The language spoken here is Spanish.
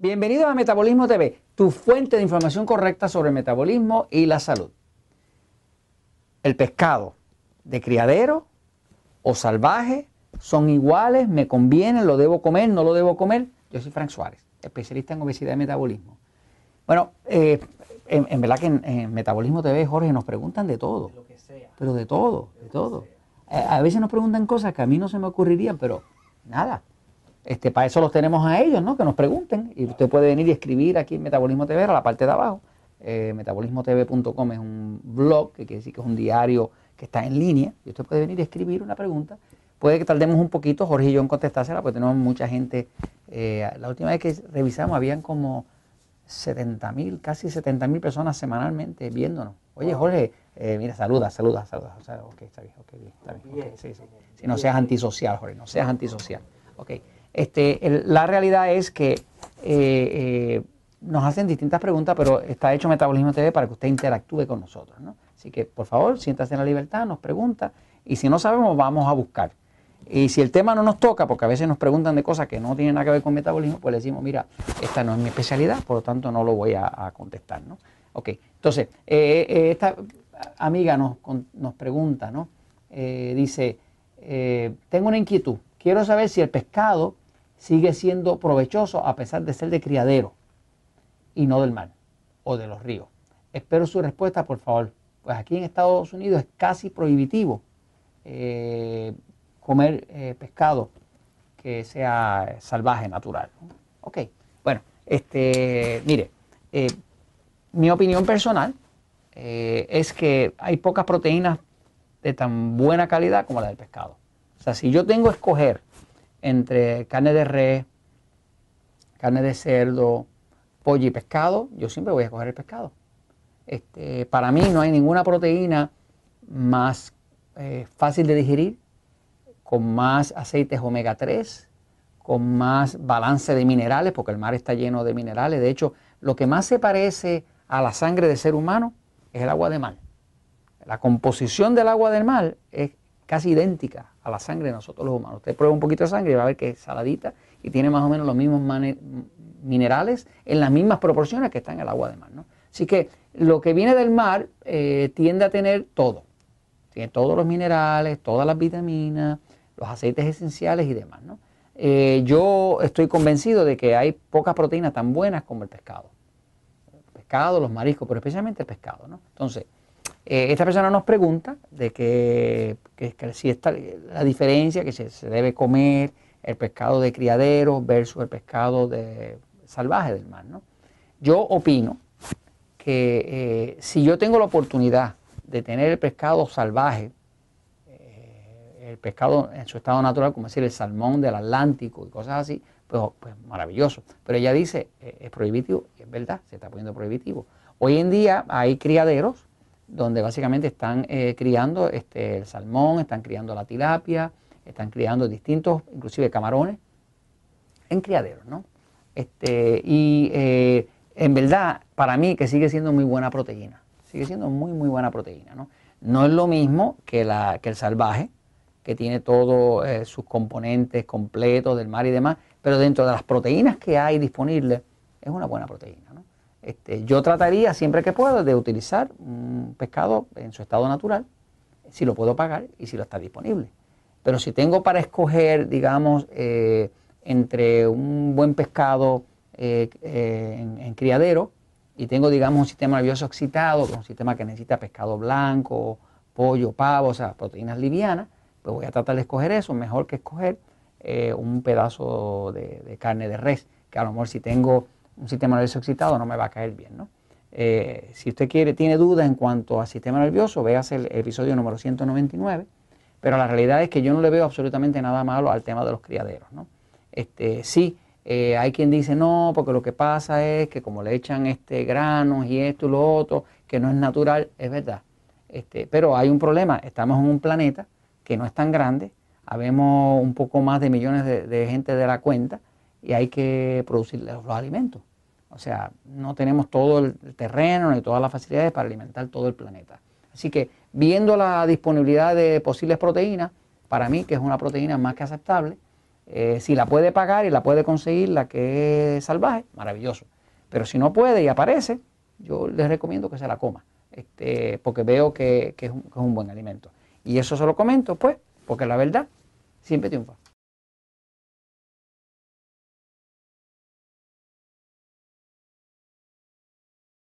Bienvenidos a Metabolismo TV, tu fuente de información correcta sobre el metabolismo y la salud. El pescado de criadero o salvaje son iguales, me conviene, lo debo comer, no lo debo comer. Yo soy Frank Suárez, especialista en obesidad y metabolismo. Bueno, eh, en, verdad que en, Metabolismo TV, Jorge, nos preguntan de todo. lo que sea. Pero de todo, de, todo. A veces nos preguntan cosas que a mí no se me ocurrirían, pero nada, este, para eso los tenemos a ellos, ¿no? Que nos pregunten. Y usted puede venir y escribir aquí en Metabolismo TV, a la parte de abajo. Eh, metabolismotv.com es un blog, que quiere decir que es un diario que está en línea. Y usted puede venir y escribir una pregunta. Puede que tardemos un poquito, Jorge y yo, en contestársela, porque tenemos mucha gente. Eh, la última vez que revisamos, habían como 70 mil, casi 70 mil personas semanalmente viéndonos. Oye, Jorge, eh, mira, saluda, saluda, saluda. O sea, ok, está bien, ok, bien, está bien. sí, sí. Si no seas antisocial, Jorge, no seas antisocial. Ok. Este, la realidad es que eh, eh, nos hacen distintas preguntas, pero está hecho Metabolismo TV para que usted interactúe con nosotros. ¿no? Así que, por favor, siéntase en la libertad, nos pregunta, y si no sabemos, vamos a buscar. Y si el tema no nos toca, porque a veces nos preguntan de cosas que no tienen nada que ver con metabolismo, pues le decimos, mira, esta no es mi especialidad, por lo tanto no lo voy a, contestar. ¿no? Ok, entonces, eh, esta amiga nos, nos pregunta, ¿no? dice, tengo una inquietud, quiero saber si el pescado sigue siendo provechoso a pesar de ser de criadero y no del mar o de los ríos. Espero su respuesta, por favor. Pues aquí en Estados Unidos es casi prohibitivo eh, comer eh, pescado que sea salvaje, natural. Ok, bueno, este, mire, eh, mi opinión personal es que hay pocas proteínas de tan buena calidad como la del pescado. O sea, si yo tengo que escoger entre carne de res, carne de cerdo, pollo y pescado, yo siempre voy a coger el pescado. Este, para mí no hay ninguna proteína más eh, fácil de digerir, con más aceites omega 3, con más balance de minerales, porque el mar está lleno de minerales. De hecho, lo que más se parece a la sangre de ser humano es el agua de mar. La composición del agua del mar es casi idéntica a la sangre de nosotros los humanos. Usted prueba un poquito de sangre y va a ver que es saladita y tiene más o menos los mismos minerales en las mismas proporciones que está en el agua de mar. ¿no? Así que lo que viene del mar eh, tiende a tener todo. Tiene todos los minerales, todas las vitaminas, los aceites esenciales y demás. ¿no? Eh, yo estoy convencido de que hay pocas proteínas tan buenas como el pescado. Pescado, los mariscos, pero especialmente el pescado. ¿no? Entonces, eh, esta persona nos pregunta de que, si está la diferencia que se, debe comer el pescado de criadero versus el pescado de, salvaje del mar. ¿no? Yo opino que eh, si yo tengo la oportunidad de tener el pescado salvaje, eh, el pescado en su estado natural, como decir el salmón del Atlántico y cosas así, pues, pues maravilloso. Pero ella dice, es prohibitivo, y es verdad, se está poniendo prohibitivo. Hoy en día hay criaderos donde básicamente están eh, criando este, el salmón, están criando la tilapia, están criando distintos, inclusive camarones, en criaderos, ¿no? Este, y eh, en verdad, para mí que sigue siendo muy buena proteína, sigue siendo muy, muy buena proteína, ¿no? No es lo mismo que, la, que el salvaje, que tiene todos eh, sus componentes completos del mar y demás, pero dentro de las proteínas que hay disponibles, es una buena proteína. Este, yo trataría siempre que pueda de utilizar un pescado en su estado natural, si lo puedo pagar y si lo está disponible. Pero si tengo para escoger, digamos, eh, entre un buen pescado eh, eh, en, criadero y tengo, digamos, un sistema nervioso excitado, un sistema que necesita pescado blanco, pollo, pavo, o sea, proteínas livianas, pues voy a tratar de escoger eso, mejor que escoger un pedazo de, de carne de res, que a lo mejor si tengo un sistema nervioso excitado no me va a caer bien. ¿no? Eh, si usted quiere, tiene dudas en cuanto al sistema nervioso, véase el episodio número 199, pero la realidad es que yo no le veo absolutamente nada malo al tema de los criaderos. ¿no? Este, sí, eh, hay quien dice no, porque lo que pasa es que como le echan este granos y esto y lo otro, que no es natural, es verdad. Este, pero hay un problema, estamos en un planeta que no es tan grande, habemos un poco más de millones de, de gente de la cuenta y hay que producir los alimentos. O sea, no tenemos todo el terreno ni todas las facilidades para alimentar todo el planeta. Así que viendo la disponibilidad de posibles proteínas, para mí que es una proteína más que aceptable, Eh, si la puede pagar y la puede conseguir la que es salvaje, maravilloso. Pero si no puede y aparece, yo les recomiendo que se la coma, este, porque veo que, es un, que es un buen alimento. Y eso se lo comento, pues, porque la verdad siempre triunfa.